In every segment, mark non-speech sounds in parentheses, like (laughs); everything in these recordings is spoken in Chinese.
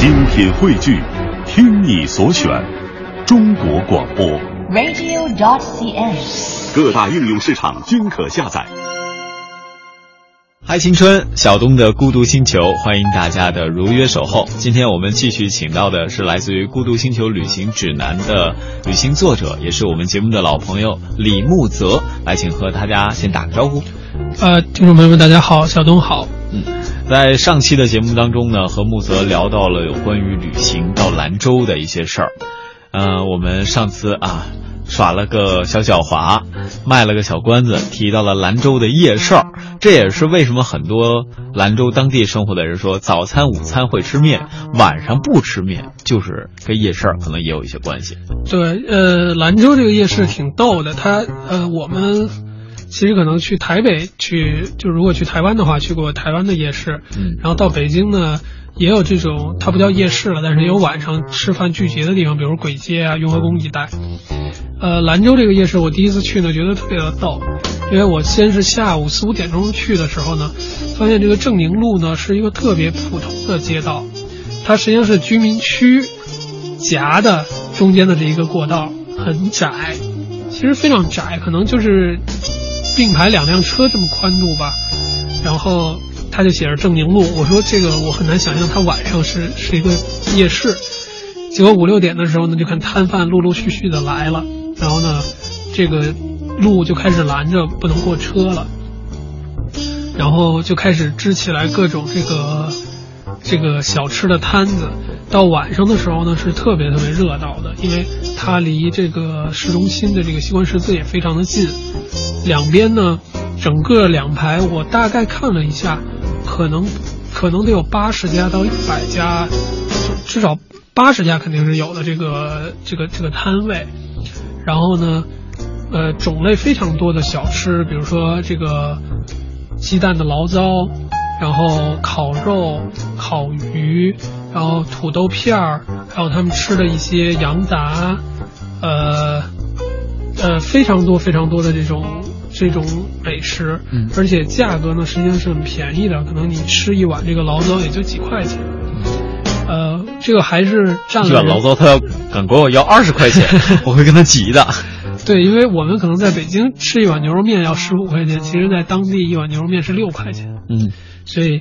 精品汇聚，听你所选，中国广播。radio.dot.cn，。各大应用市场均可下载。嗨，青春，小东的孤独星球，欢迎大家的如约守候。今天我们继续请到的是来自于《孤独星球旅行指南》的旅行作者，也是我们节目的老朋友李木泽，来请和大家先打个招呼。呃，听众朋友们，大家好，小东好。嗯，在上期的节目当中呢，和木泽聊到了有关于旅行到兰州的一些事儿。呃，我们上次啊耍了个小狡猾，卖了个小关子，提到了兰州的夜市。这也是为什么很多兰州当地生活的人说，早餐、午餐会吃面，晚上不吃面，就是跟夜市可能也有一些关系。对，呃，兰州这个夜市挺逗的，它呃，我们其实可能去台北去，就如果去台湾的话，去过台湾的夜市，嗯然后到北京呢。也有这种，它不叫夜市了，但是也有晚上吃饭聚集的地方，比如簋街啊、雍和宫一带。呃，兰州这个夜市，我第一次去呢，觉得特别的逗，因为我先是下午四五点钟去的时候呢，发现这个正宁路呢是一个特别普通的街道，它实际上是居民区夹的中间的这一个过道，很窄，其实非常窄，可能就是并排两辆车这么宽度吧。然后他就写着正宁路，我说这个我很难想象它晚上是是一个夜市。结果五六点的时候呢，就看摊贩陆陆续续的来了，然后呢，这个路就开始拦着不能过车了，然后就开始支起来各种这个这个小吃的摊子。到晚上的时候呢，是特别特别热闹的，因为它离这个市中心的这个西关十字也非常的近，两边呢，整个两排我大概看了一下，可能可能得有八十家到一百家，至少八十家肯定是有的这个这个这个摊位，然后呢，呃，种类非常多的小吃，比如说这个鸡蛋的醪糟，然后烤肉、烤鱼，然后土豆片儿，还有他们吃的一些羊杂，呃呃，非常多非常多的这种这种美食，嗯。而且价格呢实际上是很便宜的，可能你吃一碗这个醪糟也就几块钱，呃，这个还是占了碗醪糟他要敢管我要二十块钱，(laughs) 我会跟他急的。对，因为我们可能在北京吃一碗牛肉面要十五块钱，其实在当地一碗牛肉面是六块钱，嗯，所以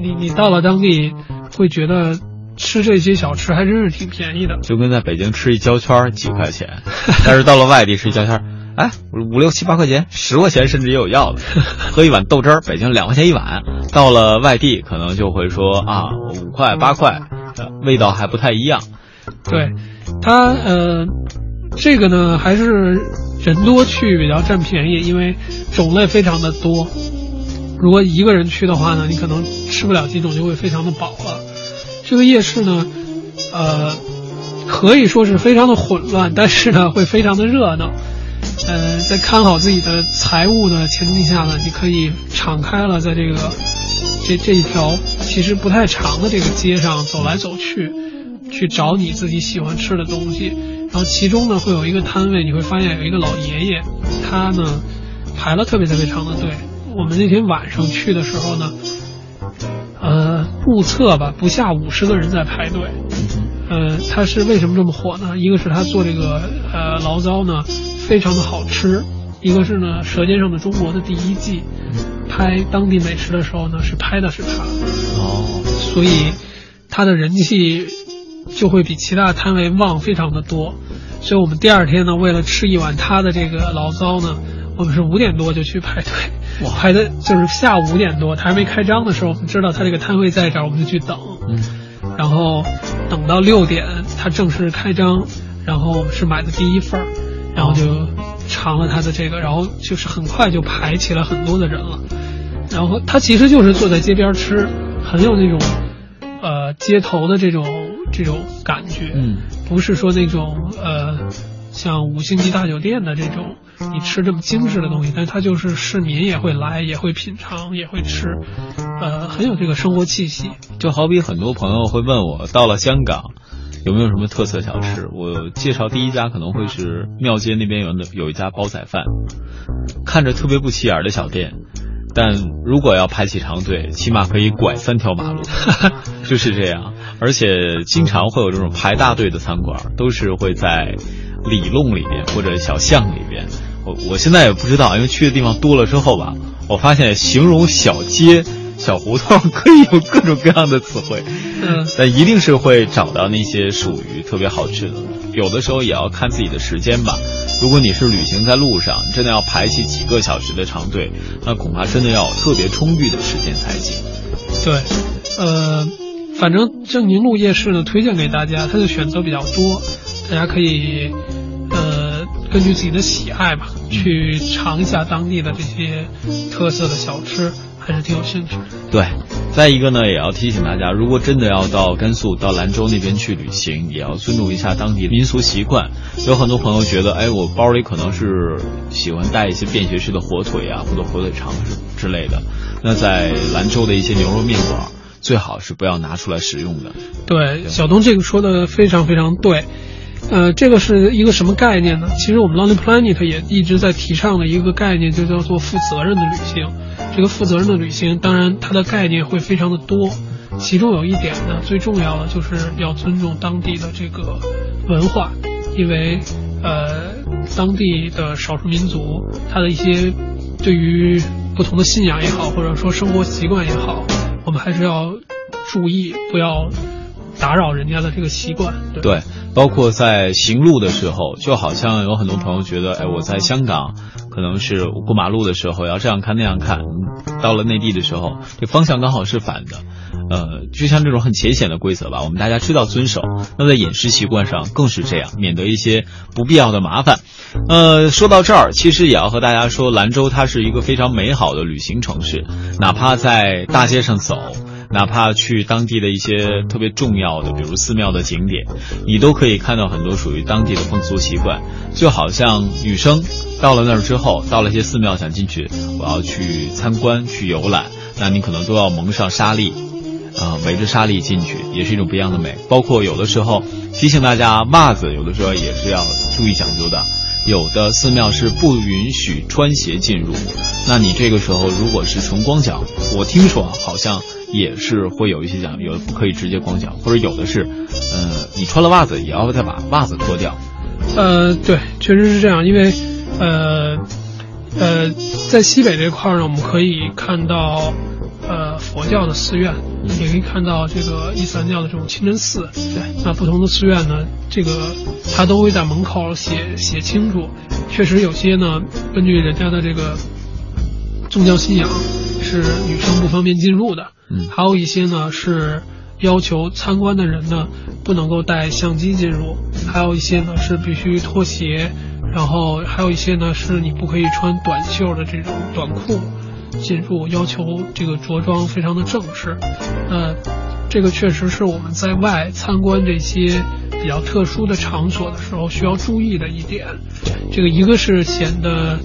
你你到了当地会觉得吃这些小吃还真是挺便宜的。就跟在北京吃一焦圈几块钱，但是到了外地吃一焦圈儿，哎，五六七八块钱，十块钱甚至也有要的。喝一碗豆汁儿，北京两块钱一碗，到了外地可能就会说啊五块八块，呃味道还不太一样。对，它呃，这个呢还是人多去比较占便宜，因为种类非常的多。如果一个人去的话呢，你可能吃不了几种就会非常的饱了。这个夜市呢，呃，可以说是非常的混乱，但是呢会非常的热闹。呃，在看好自己的财物的前提下呢，你可以敞开了在这个这这一条其实不太长的这个街上走来走去，去找你自己喜欢吃的东西。然后其中呢会有一个摊位，你会发现有一个老爷爷，他呢排了特别特别长的队。我们那天晚上去的时候呢，呃，目测吧不下五十个人在排队。呃，他是为什么这么火呢？一个是他做这个呃醪糟呢非常的好吃，一个是呢《舌尖上的中国》的第一季拍当地美食的时候呢是拍的是它，哦，所以它的人气就会比其他摊位旺非常的多。所以我们第二天呢，为了吃一碗它的这个醪糟呢，我们是五点多就去排队，哇。排的就是下午五点多，它还没开张的时候，我们知道它这个摊位在这儿，我们就去等。嗯，然后等到六点，它正式开张，然后是买的第一份儿，然后就尝了他的这个，然后就是很快就排起了很多的人了。然后他其实就是坐在街边吃，很有那种呃街头的这种这种感觉，嗯，不是说那种呃像五星级大酒店的这种你吃这么精致的东西，但是他就是市民也会来，也会品尝，也会吃，呃，很有这个生活气息。就好比很多朋友会问我，到了香港有没有什么特色小吃？我介绍第一家可能会是庙街那边有的有一家煲仔饭，看着特别不起眼的小店，但如果要排起长队，起码可以拐三条马路，(laughs) 就是这样。而且经常会有这种排大队的餐馆，都是会在里弄里边或者小巷里边。我我现在也不知道，因为去的地方多了之后吧，我发现形容小街。小胡同 (laughs) 可以有各种各样的词汇，嗯，但一定是会找到那些属于特别好吃的。有的时候也要看自己的时间吧。如果你是旅行在路上，真的要排起几个小时的长队，那恐怕真的要有特别充裕的时间才行。对，呃，反正正宁路夜市呢，推荐给大家，它的选择比较多，大家可以呃根据自己的喜爱吧，去尝一下当地的这些特色的小吃。还是挺有兴趣的。对，再一个呢，也要提醒大家，如果真的要到甘肃、到兰州那边去旅行，也要尊重一下当地的民俗习惯。有很多朋友觉得，哎，我包里可能是喜欢带一些便携式的火腿啊，或者火腿肠之类的。那在兰州的一些牛肉面馆，最好是不要拿出来使用的。对，小东这个说的非常非常对。呃，这个是一个什么概念呢？其实我们 Lonely Planet 也一直在提倡的一个概念，就叫做负责任的旅行。这个负责任的旅行，当然它的概念会非常的多，其中有一点呢，最重要的就是要尊重当地的这个文化，因为呃，当地的少数民族，他的一些对于不同的信仰也好，或者说生活习惯也好，我们还是要注意，不要。打扰人家的这个习惯，对，包括在行路的时候，就好像有很多朋友觉得，哎，我在香港可能是过马路的时候要这样看那样看，到了内地的时候，这方向刚好是反的，呃，就像这种很浅显的规则吧，我们大家知道遵守。那在饮食习惯上更是这样，免得一些不必要的麻烦。呃，说到这儿，其实也要和大家说，兰州它是一个非常美好的旅行城市，哪怕在大街上走。哪怕去当地的一些特别重要的，比如寺庙的景点，你都可以看到很多属于当地的风俗习惯。就好像女生到了那儿之后，到了一些寺庙想进去，我要去参观、去游览，那你可能都要蒙上纱丽，啊，围着沙粒进去，也是一种不一样的美。包括有的时候提醒大家，袜子有的时候也是要注意讲究的。有的寺庙是不允许穿鞋进入，那你这个时候如果是纯光脚，我听说好像。也是会有一些讲，有的不可以直接光脚，或者有的是，呃，你穿了袜子也要再把袜子脱掉。呃，对，确实是这样，因为，呃，呃，在西北这块儿呢，我们可以看到，呃，佛教的寺院，也可以看到这个伊斯兰教的这种清真寺。对，那不同的寺院呢，这个他都会在门口写写清楚。确实有些呢，根据人家的这个宗教信仰，是女生不方便进入的。嗯，还有一些呢是要求参观的人呢不能够带相机进入，还有一些呢是必须脱鞋，然后还有一些呢是你不可以穿短袖的这种短裤进入，要求这个着装非常的正式。那这个确实是我们在外参观这些比较特殊的场所的时候需要注意的一点。这个一个是显得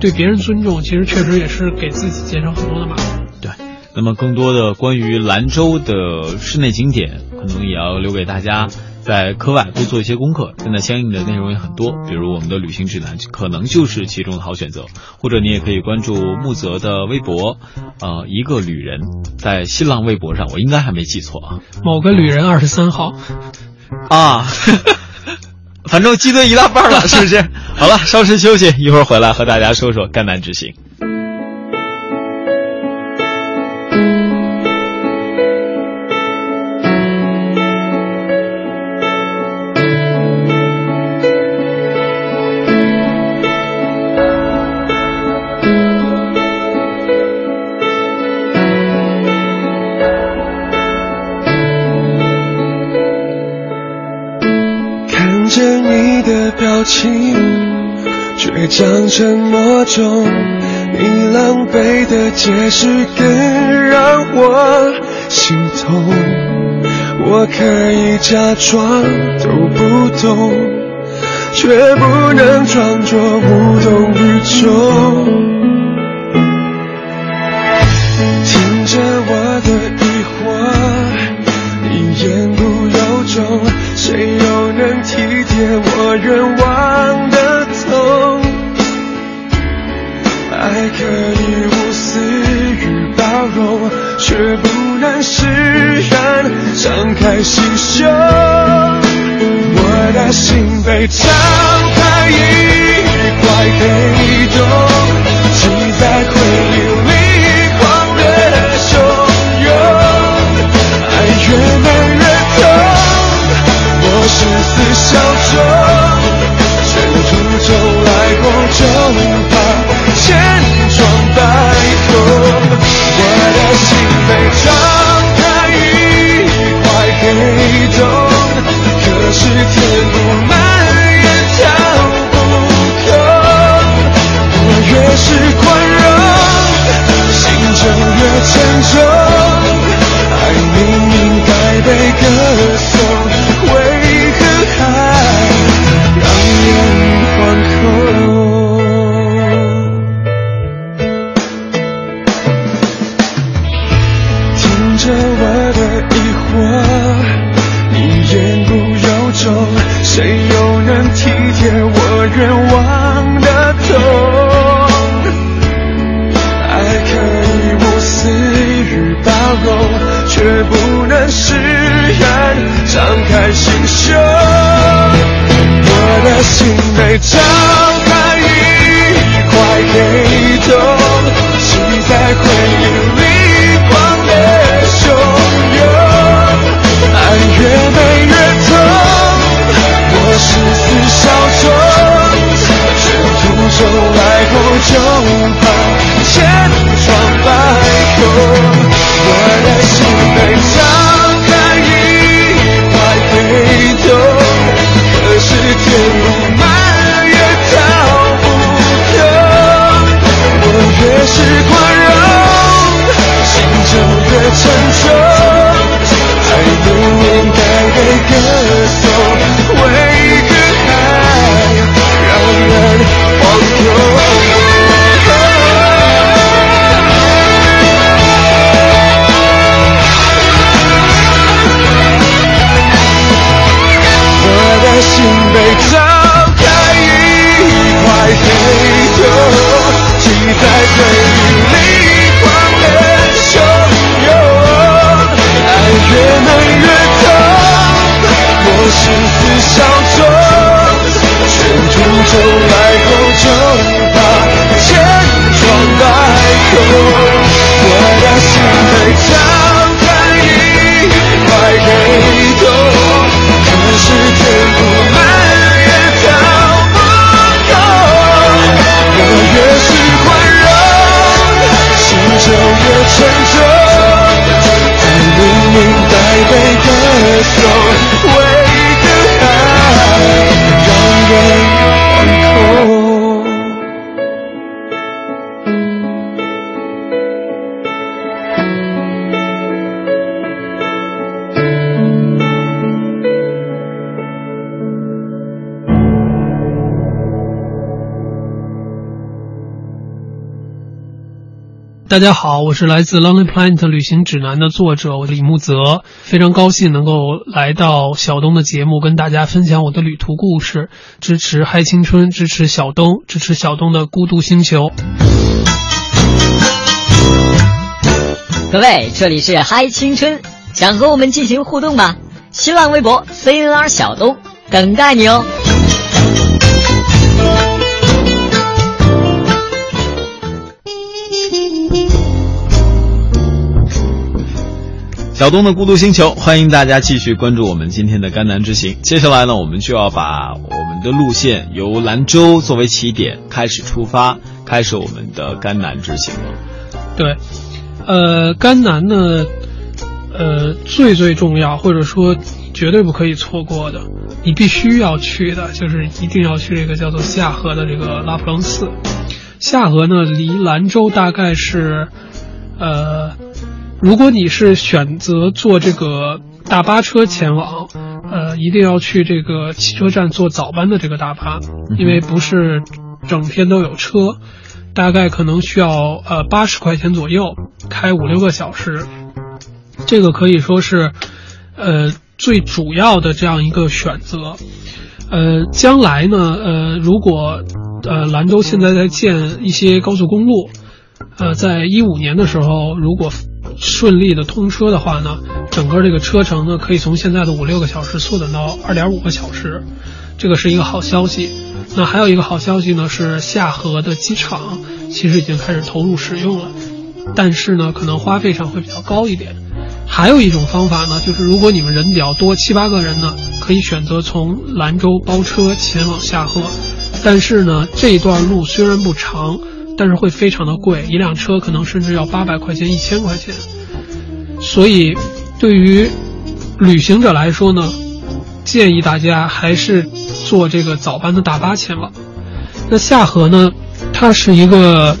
对别人尊重，其实确实也是给自己减少很多的麻烦。对那么，更多的关于兰州的室内景点，可能也要留给大家在课外多做一些功课。现在相应的内容也很多，比如我们的旅行指南，可能就是其中的好选择。或者你也可以关注木泽的微博，呃，一个旅人，在新浪微博上，我应该还没记错啊。某个旅人二十三号，啊，(laughs) 反正记得一大半了，是不是？好了，稍事休息，一会儿回来和大家说说赣南之行。像沉默中，你狼狈的解释更让我心痛。我可以假装都不懂，却不能装作无动于衷。听着我的疑惑，你言不由衷，谁又能体贴我愿望的？也可以无私与包容，却不能释然敞开心胸，我的心被敞开一块黑洞，记在回忆里狂烈汹涌，爱越美越痛，我誓死效忠，却不能释然，张开心胸。我的心被敞开一块黑我好，我是来自 Lonely Planet 旅行指南的作者李木泽，非常高兴能够来到小东的节目，跟大家分享我的旅途故事。支持嗨青春，支持小东，支持小东的孤独星球。各位，这里是嗨青春，想和我们进行互动吗？新浪微博 CNR 小东等待你哦。小东的孤独星球，欢迎大家继续关注我们今天的甘南之行。接下来呢，我们就要把我们的路线由兰州作为起点开始出发，开始我们的甘南之行了。对，呃，甘南呢，呃，最最重要或者说绝对不可以错过的，你必须要去的，就是一定要去这个叫做下河的这个拉普楞寺。下河呢，离兰州大概是，呃。如果你是选择坐这个大巴车前往，呃，一定要去这个汽车站坐早班的这个大巴，因为不是整天都有车，大概可能需要呃八十块钱左右，开五六个小时，这个可以说是呃最主要的这样一个选择。呃，将来呢，呃，如果呃兰州现在在建一些高速公路，呃，在一五年的时候，如果顺利的通车的话呢，整个这个车程呢可以从现在的五六个小时缩短到二点五个小时，这个是一个好消息。那还有一个好消息呢，是下河的机场其实已经开始投入使用了，但是呢，可能花费上会比较高一点。还有一种方法呢，就是如果你们人比较多，七八个人呢，可以选择从兰州包车前往下河。但是呢，这段路虽然不长，但是会非常的贵，一辆车可能甚至要八百块钱、一千块钱。所以，对于旅行者来说呢，建议大家还是坐这个早班的大巴前往。那下河呢，它是一个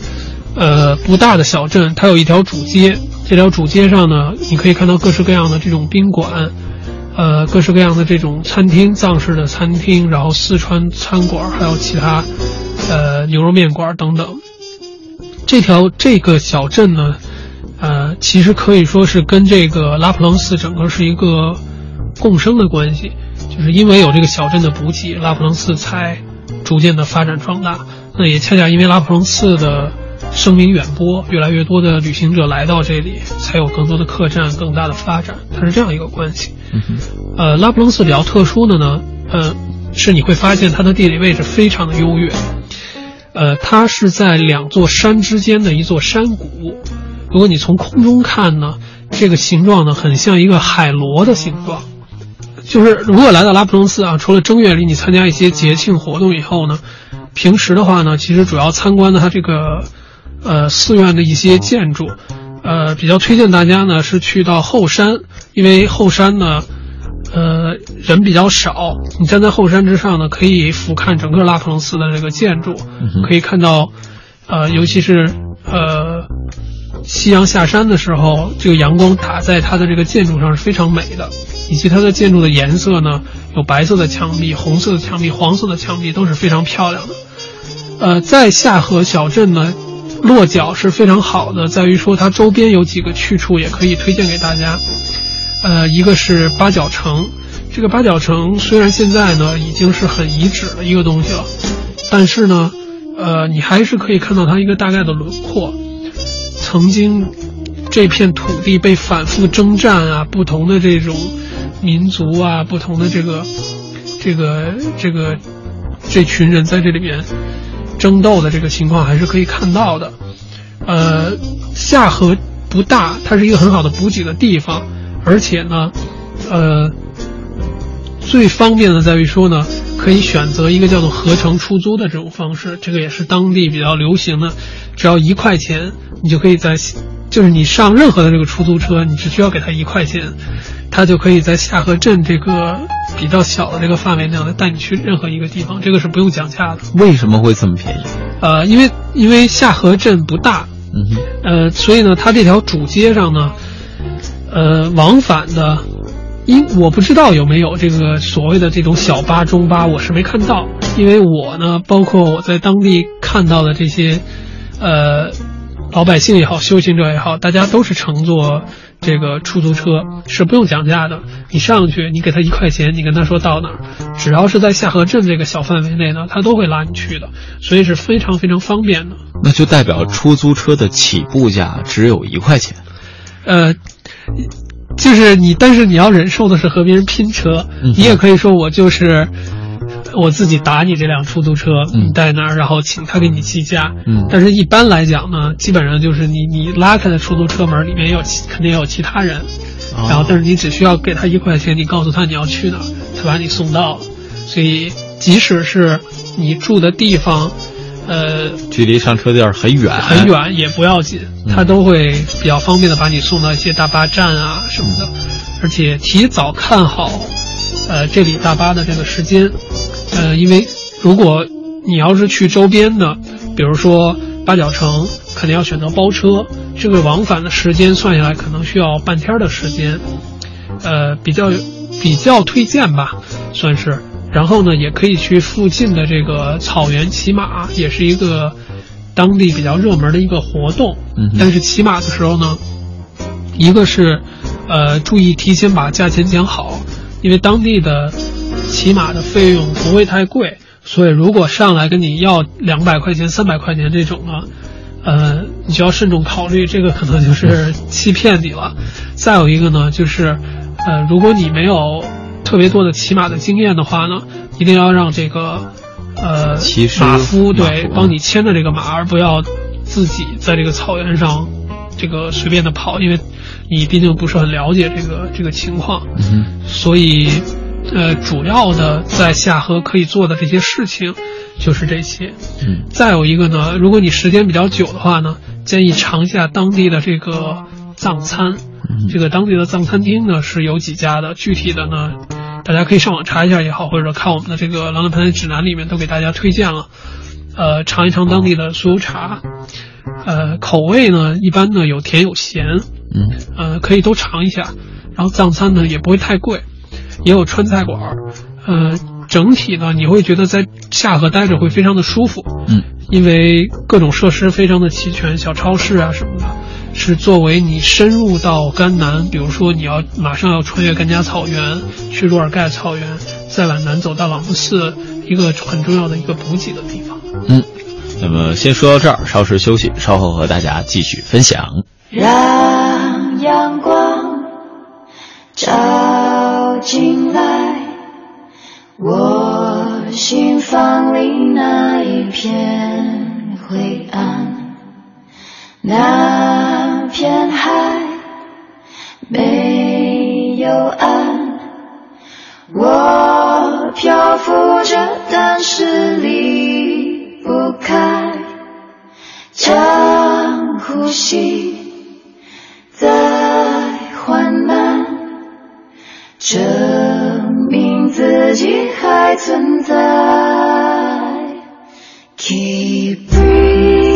呃不大的小镇，它有一条主街。这条主街上呢，你可以看到各式各样的这种宾馆，呃，各式各样的这种餐厅，藏式的餐厅，然后四川餐馆，还有其他，呃，牛肉面馆等等。这条这个小镇呢，呃，其实可以说是跟这个拉普楞寺整个是一个共生的关系，就是因为有这个小镇的补给，拉普楞寺才逐渐的发展壮大。那也恰恰因为拉普楞寺的。声名远播，越来越多的旅行者来到这里，才有更多的客栈，更大的发展。它是这样一个关系。呃，拉普楞寺比较特殊的呢，呃，是你会发现它的地理位置非常的优越。呃，它是在两座山之间的一座山谷。如果你从空中看呢，这个形状呢，很像一个海螺的形状。就是如果来到拉卜楞寺啊，除了正月里你参加一些节庆活动以后呢，平时的话呢，其实主要参观的它这个。呃，寺院的一些建筑，呃，比较推荐大家呢是去到后山，因为后山呢，呃，人比较少，你站在后山之上呢，可以俯瞰整个拉普楞寺的这个建筑，可以看到，呃，尤其是呃，夕阳下山的时候，这个阳光打在它的这个建筑上是非常美的，以及它的建筑的颜色呢，有白色的墙壁、红色的墙壁、黄色的墙壁都是非常漂亮的。呃，在下河小镇呢。落脚是非常好的，在于说它周边有几个去处也可以推荐给大家。呃，一个是八角城，这个八角城虽然现在呢已经是很遗址的一个东西了，但是呢，呃，你还是可以看到它一个大概的轮廓。曾经这片土地被反复征战啊，不同的这种民族啊，不同的这个这个这个这群人在这里面。争斗的这个情况还是可以看到的，呃，下河不大，它是一个很好的补给的地方，而且呢，呃，最方便的在于说呢，可以选择一个叫做合成出租的这种方式，这个也是当地比较流行的，只要一块钱，你就可以在，就是你上任何的这个出租车，你只需要给他一块钱，他就可以在下河镇这个。比较小的这个范围内，带你去任何一个地方，这个是不用讲价的。为什么会这么便宜？呃，因为因为下河镇不大，嗯，呃，所以呢，它这条主街上呢，呃，往返的，因我不知道有没有这个所谓的这种小巴、中巴，我是没看到。因为我呢，包括我在当地看到的这些，呃，老百姓也好，修行者也好，大家都是乘坐。这个出租车是不用讲价的，你上去，你给他一块钱，你跟他说到哪儿，只要是在下河镇这个小范围内呢，他都会拉你去的，所以是非常非常方便的。那就代表出租车的起步价只有一块钱，呃，就是你，但是你要忍受的是和别人拼车，你也可以说我就是。我自己打你这辆出租车，你在那儿，然后请他给你计价。嗯，但是一般来讲呢，基本上就是你你拉开的出租车门里面有肯定有其他人，然后但是你只需要给他一块钱，你告诉他你要去哪儿，他把你送到了。所以即使是你住的地方，呃，距离上车店很远很远也不要紧，他都会比较方便的把你送到一些大巴站啊什么的，而且提早看好，呃，这里大巴的这个时间。呃，因为如果你要是去周边的，比如说八角城，肯定要选择包车，这个往返的时间算下来可能需要半天的时间，呃，比较比较推荐吧，算是。然后呢，也可以去附近的这个草原骑马，也是一个当地比较热门的一个活动。嗯。但是骑马的时候呢，一个是，呃，注意提前把价钱讲好，因为当地的。骑马的费用不会太贵，所以如果上来跟你要两百块钱、三百块钱这种呢，呃，你就要慎重考虑，这个可能就是欺骗你了。再有一个呢，就是呃，如果你没有特别多的骑马的经验的话呢，一定要让这个呃马夫对帮你牵着这个马，而不要自己在这个草原上这个随便的跑，因为你毕竟不是很了解这个这个情况。嗯所以，呃，主要的在下河可以做的这些事情，就是这些。嗯再有一个呢，如果你时间比较久的话呢，建议尝一下当地的这个藏餐。嗯。这个当地的藏餐厅呢是有几家的，具体的呢，大家可以上网查一下也好，或者看我们的这个《狼人盘指南》里面都给大家推荐了。呃，尝一尝当地的酥油茶，呃，口味呢一般呢有甜有咸，嗯。呃，可以都尝一下。然后藏餐呢也不会太贵，也有川菜馆儿，呃，整体呢你会觉得在下河待着会非常的舒服，嗯。因为各种设施非常的齐全，小超市啊什么的，是作为你深入到甘南，比如说你要马上要穿越甘加草原，去若尔盖草原，再往南走到朗木寺，一个很重要的一个补给的地方。嗯。那么先说到这儿，稍事休息，稍后和大家继续分享。让阳光照进来，我心房里那一片灰暗，那片海没有岸，我漂浮着，但是离不开。长呼吸，再缓慢，证明自己还存在。Keep breathing,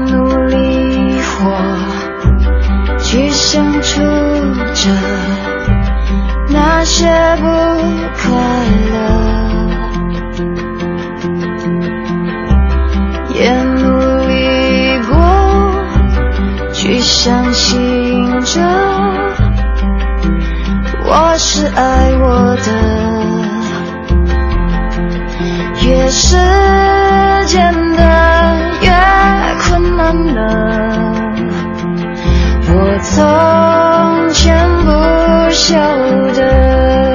相处着那些不快乐，也努力过，去相信着我是爱我的。”越是见得越困难了，从前不晓得，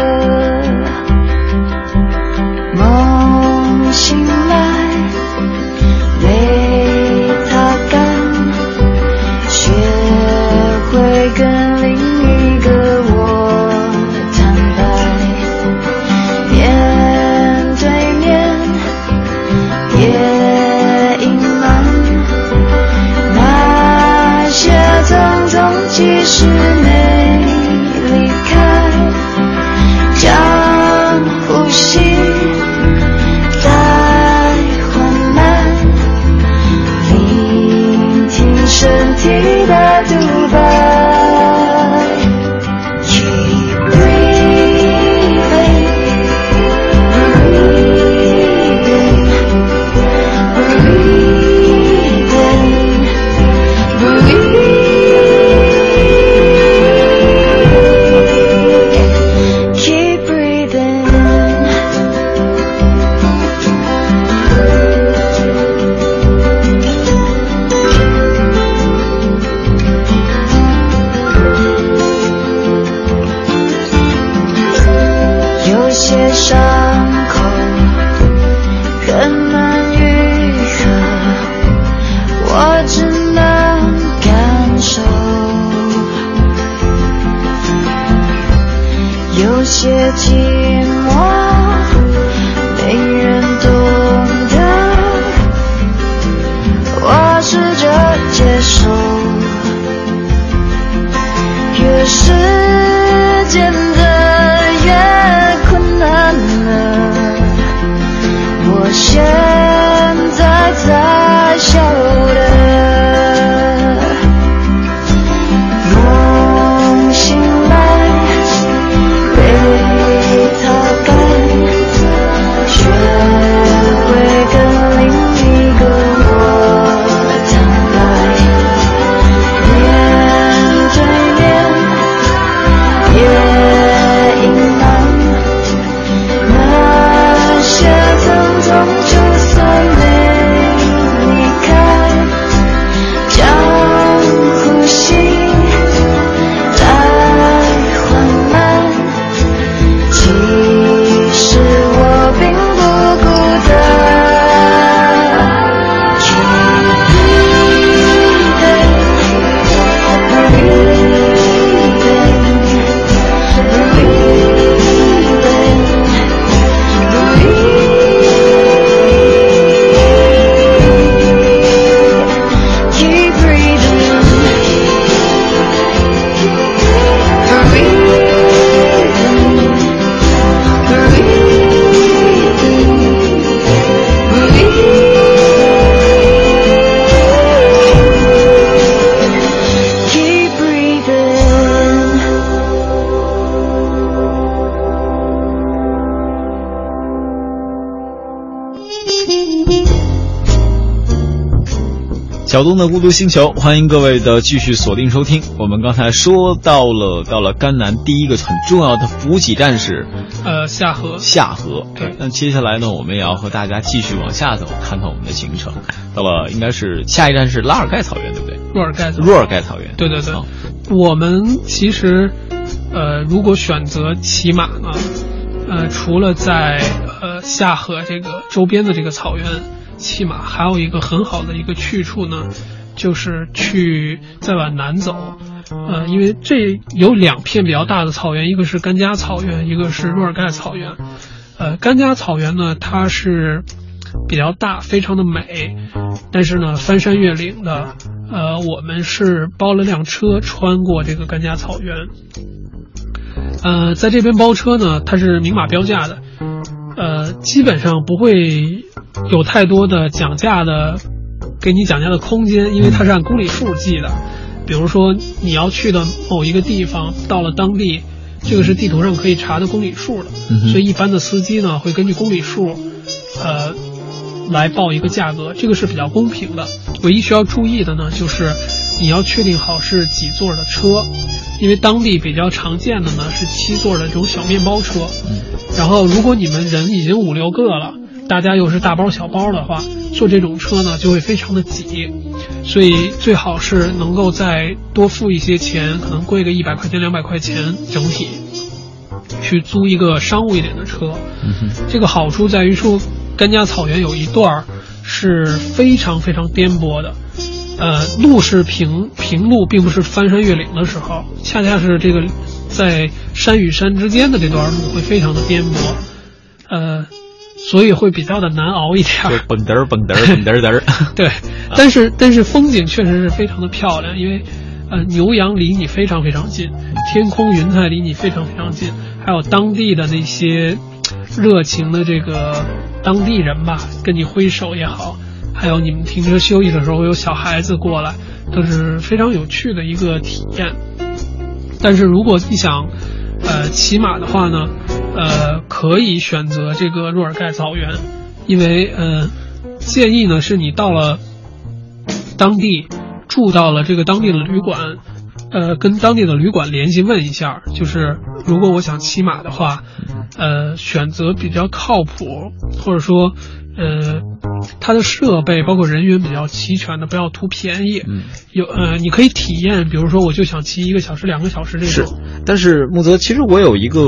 小东的孤独星球，欢迎各位的继续锁定收听。我们刚才说到了，到了甘南第一个很重要的补给站是呃，下河。下河。对那接下来呢，我们也要和大家继续往下走，看看我们的行程。到了，应该是下一站是拉尔盖草原，对不对？若尔盖草原若尔盖草原。对对对啊我们其实，呃，如果选择骑马呢，呃，除了在呃下河这个周边的这个草原骑马，还有一个很好的一个去处呢，就是去再往南走，呃，因为这有两片比较大的草原，一个是甘加草原，一个是若尔盖草原。呃，甘加草原呢，它是比较大，非常的美，但是呢，翻山越岭的。呃，我们是包了辆车穿过这个甘加草原。呃，在这边包车呢，它是明码标价的，呃，基本上不会有太多的讲价的，给你讲价的空间，因为它是按公里数计的。比如说你要去的某一个地方，到了当地，这个是地图上可以查的公里数的，嗯所以一般的司机呢会根据公里数，呃，来报一个价格，这个是比较公平的。唯一需要注意的呢，就是你要确定好是几座的车，因为当地比较常见的呢是七座的这种小面包车。然后，如果你们人已经五六个了，大家又是大包小包的话，坐这种车呢就会非常的挤，所以最好是能够再多付一些钱，可能贵个一百块钱、两百块钱整体，去租一个商务一点的车。嗯这个好处在于说，甘加草原有一段儿是非常非常颠簸的，呃，路是平平路，并不是翻山越岭的时候，恰恰是这个在山与山之间的这段路会非常的颠簸，呃，所以会比较的难熬一点蹦嘚儿蹦嘚儿 (laughs) 蹦嘚儿嘚儿。对，但是但是风景确实是非常的漂亮，因为呃牛羊离你非常非常近，天空云彩离你非常非常近，还有当地的那些热情的这个当地人吧，跟你挥手也好，还有你们停车休息的时候会有小孩子过来，都是非常有趣的一个体验。但是如果你想，呃，骑马的话呢，呃，可以选择这个若尔盖草原，因为呃，建议呢是你到了当地，住到了这个当地的旅馆，呃，跟当地的旅馆联系问一下，就是如果我想骑马的话，呃，选择比较靠谱，或者说，呃，它的设备包括人员比较齐全的，不要图便宜。嗯，有呃，你可以体验，比如说我就想骑一个小时、两个小时这种是。，但是木泽，其实我有一个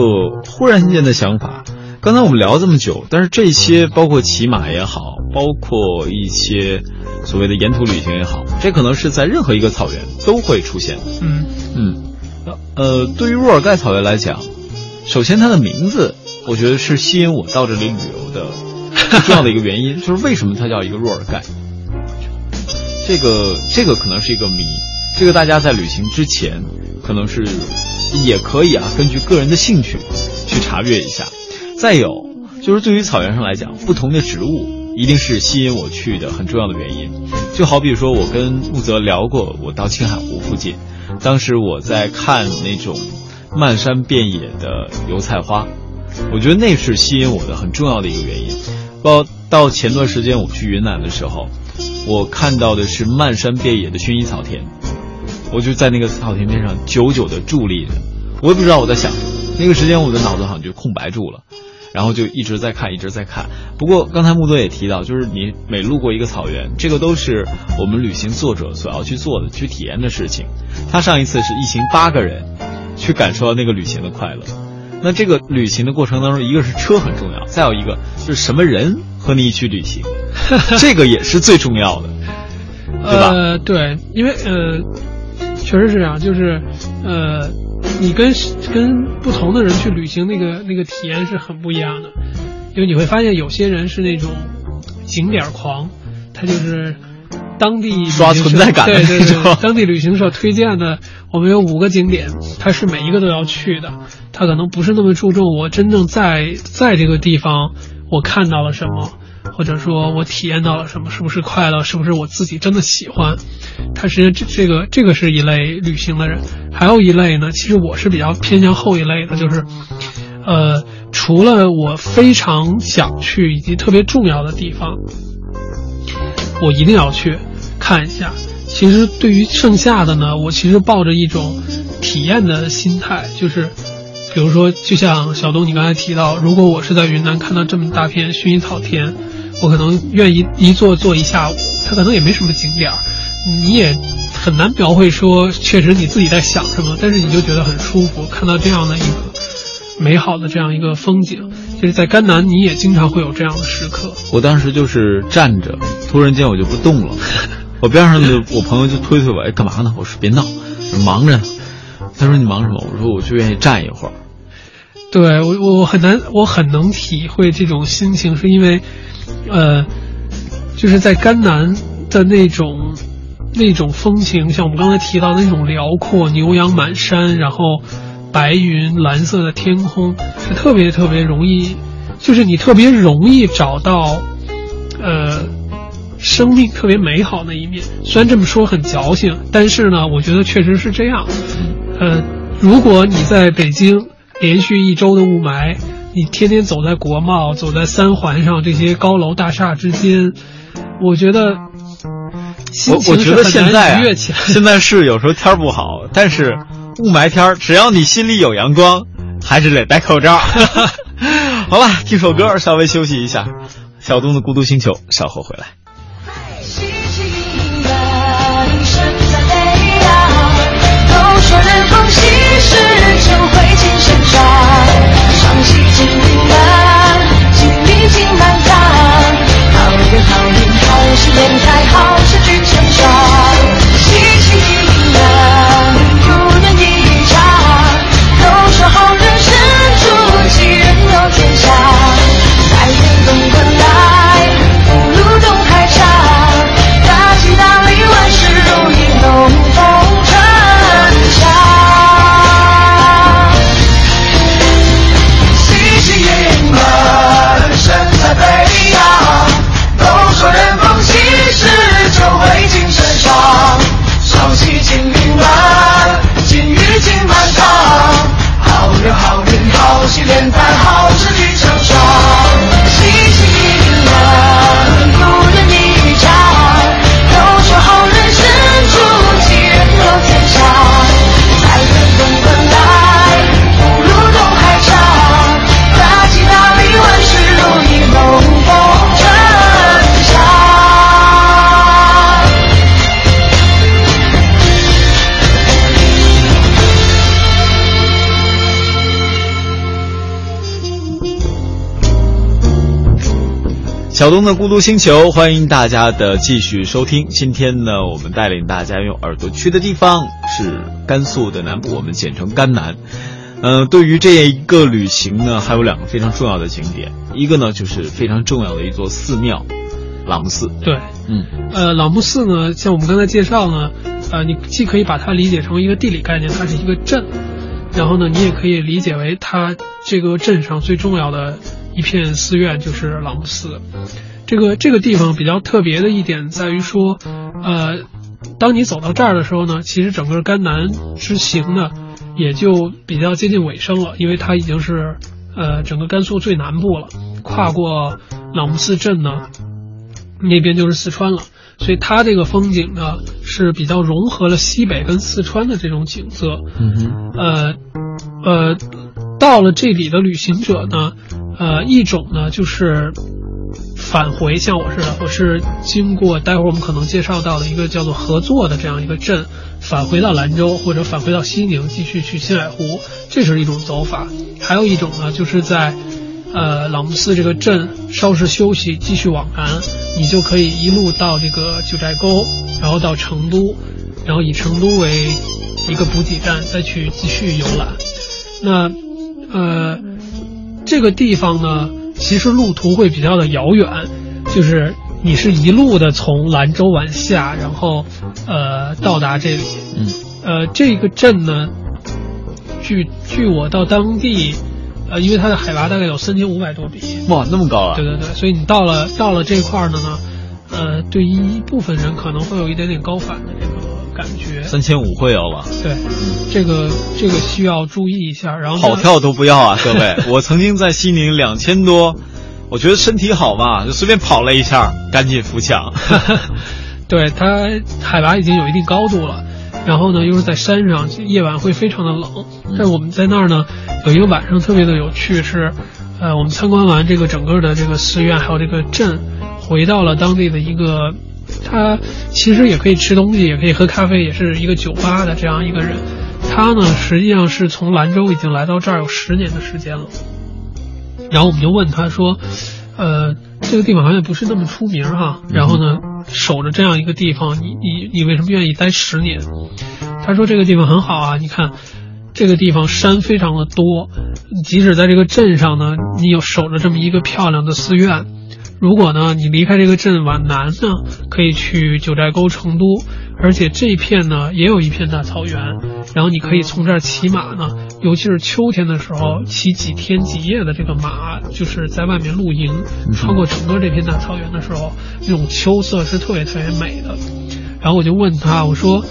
忽然间的想法。刚才我们聊这么久，但是这些包括骑马也好，包括一些所谓的沿途旅行也好，这可能是在任何一个草原都会出现。嗯嗯，呃，对于若尔盖草原来讲，首先它的名字，我觉得是吸引我到这里旅游的最重要的一个原因，就是为什么它叫一个若尔盖。这个这个可能是一个谜，这个大家在旅行之前可能是也可以啊，根据个人的兴趣去查阅一下。再有就是对于草原上来讲，不同的植物一定是吸引我去的很重要的原因。就好比说，我跟木泽聊过，我到青海湖附近，当时我在看那种漫山遍野的油菜花，我觉得那是吸引我的很重要的一个原因。包到前段时间我去云南的时候，我看到的是漫山遍野的薰衣草田，我就在那个草田边上久久的伫立着，我也不知道我在想什么。那个时间我的脑子好像就空白住了，然后就一直在看，一直在看。不过刚才木泽也提到，就是你每路过一个草原，这个都是我们旅行作者所要去做的、去体验的事情。他上一次是一行八个人去感受到那个旅行的快乐。那这个旅行的过程当中，一个是车很重要，再有一个就是什么人和你一起旅行，(laughs) 这个也是最重要的，对吧？呃，对，因为呃，确实是这样，就是呃，你跟跟不同的人去旅行，那个那个体验是很不一样的，因为你会发现有些人是那种景点狂，他就是当地刷存在感的对对对，那种当地旅行社推荐的，我们有五个景点，他是每一个都要去的，他可能不是那么注重我真正在在这个地方我看到了什么。或者说我体验到了什么，是不是快乐，是不是我自己真的喜欢？他是这这个这个是一类旅行的人，还有一类呢，其实我是比较偏向后一类的，就是，呃，除了我非常想去以及特别重要的地方，我一定要去。看一下。其实对于剩下的呢，我其实抱着一种体验的心态，就是比如说，就像小东你刚才提到，如果我是在云南看到这么大片薰衣草田，我可能愿意一坐坐一下午。它可能也没什么景点儿，你也很难描绘说确实你自己在想什么，但是你就觉得很舒服，看到这样的一个美好的这样一个风景。就是在甘南，你也经常会有这样的时刻。我当时就是站着，突然间我就不动了，(laughs) 我边上的我朋友就推推我，哎，干嘛呢？我说别闹，忙着呢。他说你忙什么？我说我就愿意站一会儿。对我，我很难，我很能体会这种心情，是因为，呃。就是在甘南的那种那种风情，像我们刚才提到的那种辽阔，牛羊满山，然后白云、蓝色的天空，是特别特别容易，就是你特别容易找到，呃，生命特别美好的一面。虽然这么说很矫情，但是呢，我觉得确实是这样。呃，如果你在北京连续一周的雾霾，你天天走在国贸、走在三环上这些高楼大厦之间。我觉得，我我觉得现在现在是有时候天儿不好，但是雾霾天只要你心里有阳光，还是得戴口罩。(laughs) 好吧，听首歌，稍微休息一下。小东的孤独星球，稍后回来。是人才好，是君成小东的孤独星球，欢迎大家的继续收听。今天呢，我们带领大家用耳朵去的地方是甘肃的南部，我们简称甘南。嗯，对于这一个旅行呢，还有两个非常重要的景点，一个呢就是非常重要的一座寺庙——朗木寺。对，嗯，呃，朗木寺呢，像我们刚才介绍呢，呃，你既可以把它理解成一个地理概念，它是一个镇，然后呢，你也可以理解为它这个镇上最重要的。一片寺院就是朗木寺，这个这个地方比较特别的一点在于说，呃，当你走到这儿的时候呢，其实整个甘南之行呢，也就比较接近尾声了，因为它已经是呃整个甘肃最南部了，跨过朗木寺镇呢，那边就是四川了，所以它这个风景呢是比较融合了西北跟四川的这种景色，呃呃，到了这里的旅行者呢。呃，一种呢就是返回，像我似的，我是经过待会儿我们可能介绍到的一个叫做合作的这样一个镇，返回到兰州或者返回到西宁，继续去青海湖，这是一种走法。还有一种呢，就是在呃朗木寺这个镇稍事休息，继续往南，你就可以一路到这个九寨沟，然后到成都，然后以成都为一个补给站，再去继续游览。那呃。这个地方呢，其实路途会比较的遥远，就是你是一路的从兰州往下，然后，呃，到达这里。嗯。呃，这个镇呢，据据我到当地，呃，因为它的海拔大概有三千五百多米。哇，那么高啊！对对对，所以你到了到了这块儿的呢，呃，对于一部分人可能会有一点点高反的这个。感觉三千五会有了，对，这个这个需要注意一下。然后跑跳都不要啊，(laughs) 各位！(laughs) 我曾经在西宁两千多，我觉得身体好嘛，就随便跑了一下，赶紧扶墙。(laughs) 对，它海拔已经有一定高度了，然后呢又是在山上，夜晚会非常的冷。但是我们在那儿呢，有一个晚上特别的有趣是，呃，我们参观完这个整个的这个寺院还有这个镇，回到了当地的一个，他其实也可以吃东西，也可以喝咖啡，也是一个酒吧的这样一个人。他呢实际上是从兰州已经来到这儿有十年的时间了。然后我们就问他说，呃，这个地方好像不是那么出名哈，然后呢，守着这样一个地方，你你你为什么愿意待十年？他说这个地方很好啊，你看，这个地方山非常的多，即使在这个镇上呢，你有守着这么一个漂亮的寺院，如果呢你离开这个镇往南呢，可以去九寨沟、成都。而且这片呢，也有一片大草原，然后你可以从这儿骑马呢，尤其是秋天的时候，骑几天几夜的这个马，就是在外面露营，穿过整个这片大草原的时候，那种秋色是特别特别美的。然后我就问他，我说，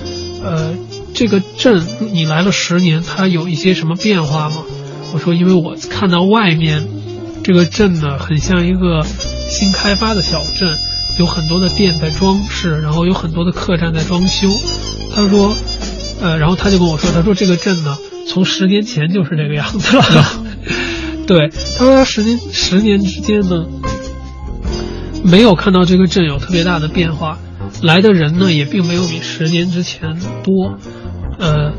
呃，这个镇你来了十年，它有一些什么变化吗？我说，因为我看到外面这个镇呢，很像一个新开发的小镇。有很多的店在装饰，然后有很多的客栈在装修。他说，呃，然后他就跟我说，他说这个镇呢，从十年前就是这个样子了。(laughs) 对，他说他十年十年之间呢，没有看到这个镇有特别大的变化，来的人呢也并没有比十年之前多。呃，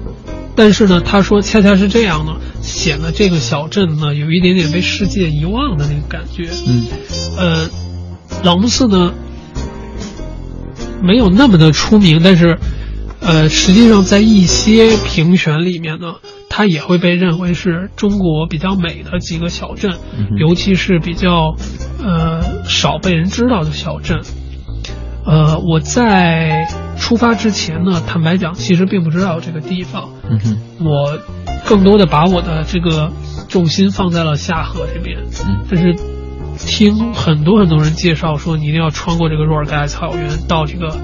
但是呢，他说恰恰是这样呢，显得这个小镇呢有一点点被世界遗忘的那个感觉。嗯，呃，老木寺呢。没有那么的出名，但是，呃，实际上在一些评选里面呢，它也会被认为是中国比较美的几个小镇，尤其是比较，呃，少被人知道的小镇。呃，我在出发之前呢，坦白讲，其实并不知道这个地方。嗯哼，我更多的把我的这个重心放在了下河这边。嗯，但是。听很多很多人介绍说，你一定要穿过这个若尔盖草原，到这个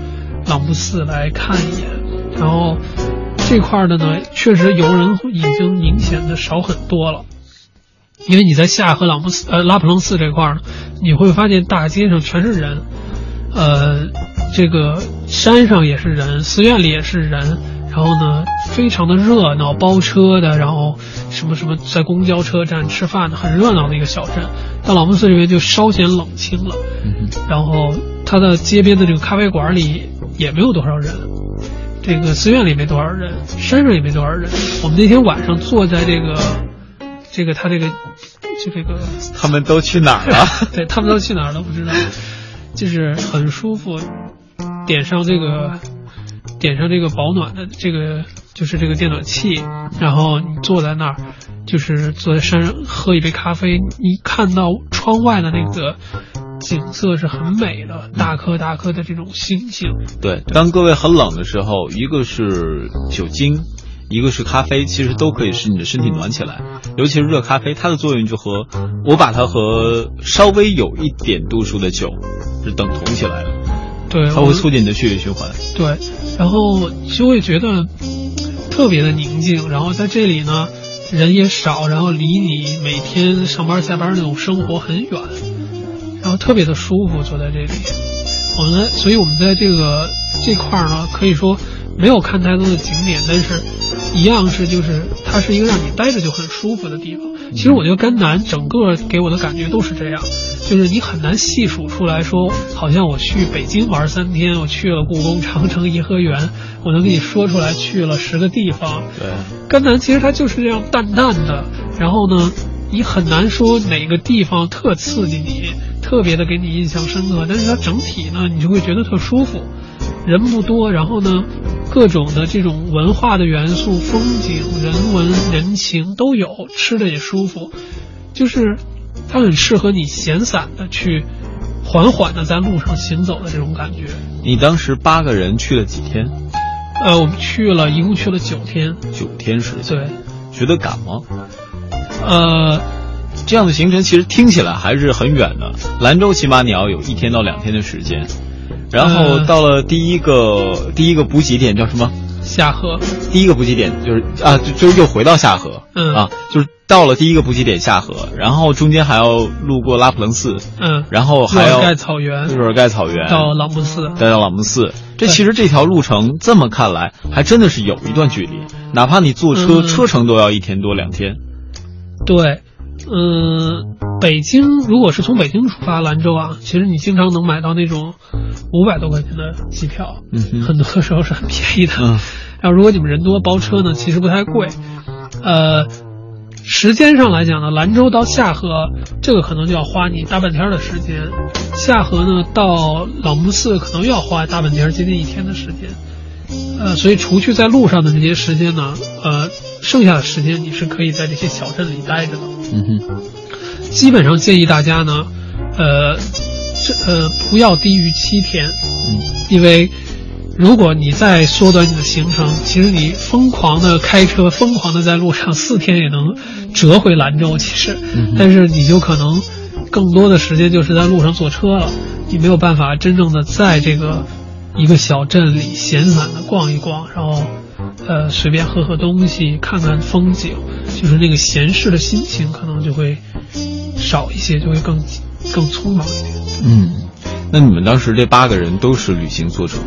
朗布寺来看一眼。然后这块的呢，确实游人已经明显的少很多了，因为你在下河朗布寺呃拉普楞寺这块呢，你会发现大街上全是人，呃，这个山上也是人，寺院里也是人。然后呢，非常的热闹，包车的，然后什么什么在公交车站吃饭的，很热闹的一个小镇。但老木寺这边就稍显冷清了。然后它的街边的这个咖啡馆里也没有多少人，这个寺院里没多少人，山上也没多少人。我们那天晚上坐在这个，这个他这个，就这个，(laughs) 他们都去哪儿了？对他们都去哪儿了？不知道，就是很舒服，点上这个。点上这个保暖的这个就是这个电暖气，然后你坐在那儿，就是坐在山上喝一杯咖啡，你看到窗外的那个景色是很美的，大颗大颗的这种星星。对，当各位很冷的时候，一个是酒精，一个是咖啡，其实都可以使你的身体暖起来。尤其是热咖啡，它的作用就和我把它和稍微有一点度数的酒是等同起来的。对，它会促进你的血液循环。对。然后就会觉得特别的宁静，然后在这里呢，人也少，然后离你每天上班下班那种生活很远，然后特别的舒服，坐在这里。我们，所以我们在这个这块儿呢，可以说没有看太多的景点，但是一样是就是它是一个让你待着就很舒服的地方。其实我觉得甘南整个给我的感觉都是这样。就是你很难细数出来说，好像我去北京玩三天，我去了故宫、长城、颐和园，我能给你说出来去了十个地方。对，甘南其实它就是这样淡淡的，然后呢，你很难说哪个地方特刺激你，特别的给你印象深刻，但是它整体呢，你就会觉得特舒服，人不多，然后呢，各种的这种文化的元素、风景、人文、人情都有，吃的也舒服，就是。它很适合你闲散的去，缓缓的在路上行走的这种感觉。你当时八个人去了几天？呃，我们去了一共去了九天。九天时间。对。觉得赶吗？呃，这样的行程其实听起来还是很远的。兰州起码你要有一天到两天的时间，然后到了第一个第一个补给点叫什么？下河，第一个补给点就是啊，就就又回到下河，嗯。啊，就是到了第一个补给点下河，然后中间还要路过拉普楞寺，嗯，然后还要盖草原。若尔盖草原。到朗木寺，再到朗木寺。这其实这条路程这么看来，还真的是有一段距离，哪怕你坐车，嗯。车程都要一天多两天。对，嗯，北京如果是从北京出发兰州啊，其实你经常能买到那种五百多块钱的机票，嗯哼很多的时候是很便宜的。嗯然后如果你们人多包车呢，其实不太贵。呃，时间上来讲呢，兰州到下河这个可能就要花你大半天的时间，下河呢到朗木寺可能又要花大半天，接近一天的时间。呃，所以除去在路上的这些时间呢，呃，剩下的时间你是可以在这些小镇里待着的。嗯哼，基本上建议大家呢，呃，这呃不要低于七天，嗯因为如果你再缩短你的行程，其实你疯狂的开车，疯狂的在路上，四天也能折回兰州。其实，嗯但是你就可能更多的时间就是在路上坐车了，你没有办法真正的在这个一个小镇里闲散的逛一逛，然后呃随便喝喝东西，看看风景，就是那个闲适的心情可能就会少一些，就会更更匆忙一点。嗯，那你们当时这八个人都是旅行作者吗？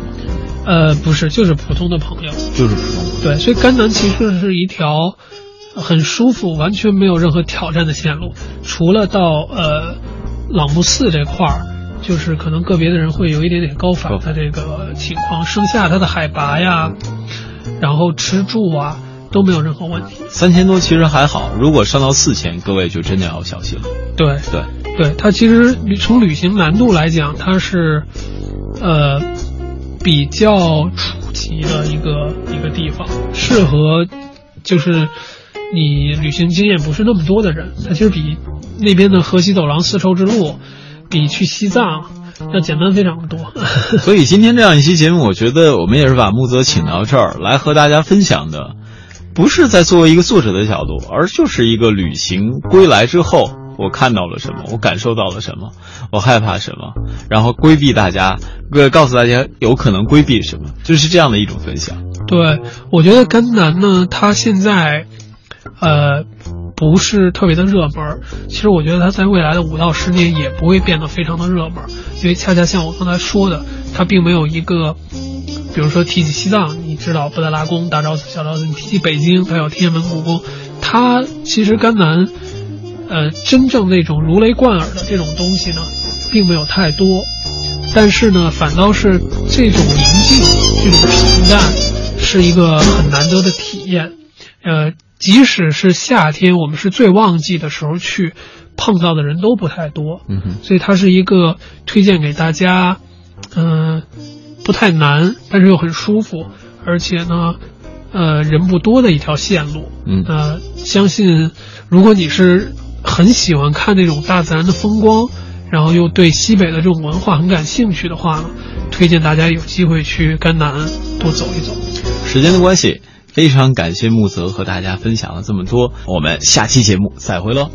呃，不是，就是普通的朋友。就是普通的。对，所以甘南其实是一条很舒服、完全没有任何挑战的线路，除了到呃朗木寺这块儿，就是可能个别的人会有一点点高反的这个情况，剩下它的海拔呀，然后吃住啊都没有任何问题。三千多其实还好，如果上到四千，各位就真的要小心了。对对，对，它其实旅从旅行难度来讲，它是呃比较初级的一个一个地方，适合就是你旅行经验不是那么多的人。它其实比那边的河西走廊丝绸之路，比去西藏要简单非常的多。(laughs) 所以今天这样一期节目，我觉得我们也是把木泽请到这儿来和大家分享的，不是在作为一个作者的角度，而就是一个旅行归来之后，我看到了什么，我感受到了什么，我害怕什么，然后规避大家，呃，告诉大家有可能规避什么，就是这样的一种分享。对，我觉得甘南呢，他现在，呃，不是特别的热门。其实我觉得它在未来的五到十年也不会变得非常的热门，因为恰恰像我刚才说的，它并没有一个，比如说提起西藏，你知道布达拉宫、大昭寺、小昭寺；你提起北京，它有天安门、故宫。它其实甘南，呃，真正那种如雷贯耳的这种东西呢，并没有太多。但是呢，反倒是这种宁静、这种平淡，是一个很难得的体验。呃，即使是夏天，我们是最旺季的时候去，碰到的人都不太多。嗯，所以它是一个推荐给大家，嗯、不太难，但是又很舒服，而且呢，呃，人不多的一条线路。嗯呃，相信如果你是很喜欢看那种大自然的风光，然后又对西北的这种文化很感兴趣的话呢，推荐大家有机会去甘南多走一走。时间的关系，非常感谢木泽和大家分享了这么多，我们下期节目再会喽。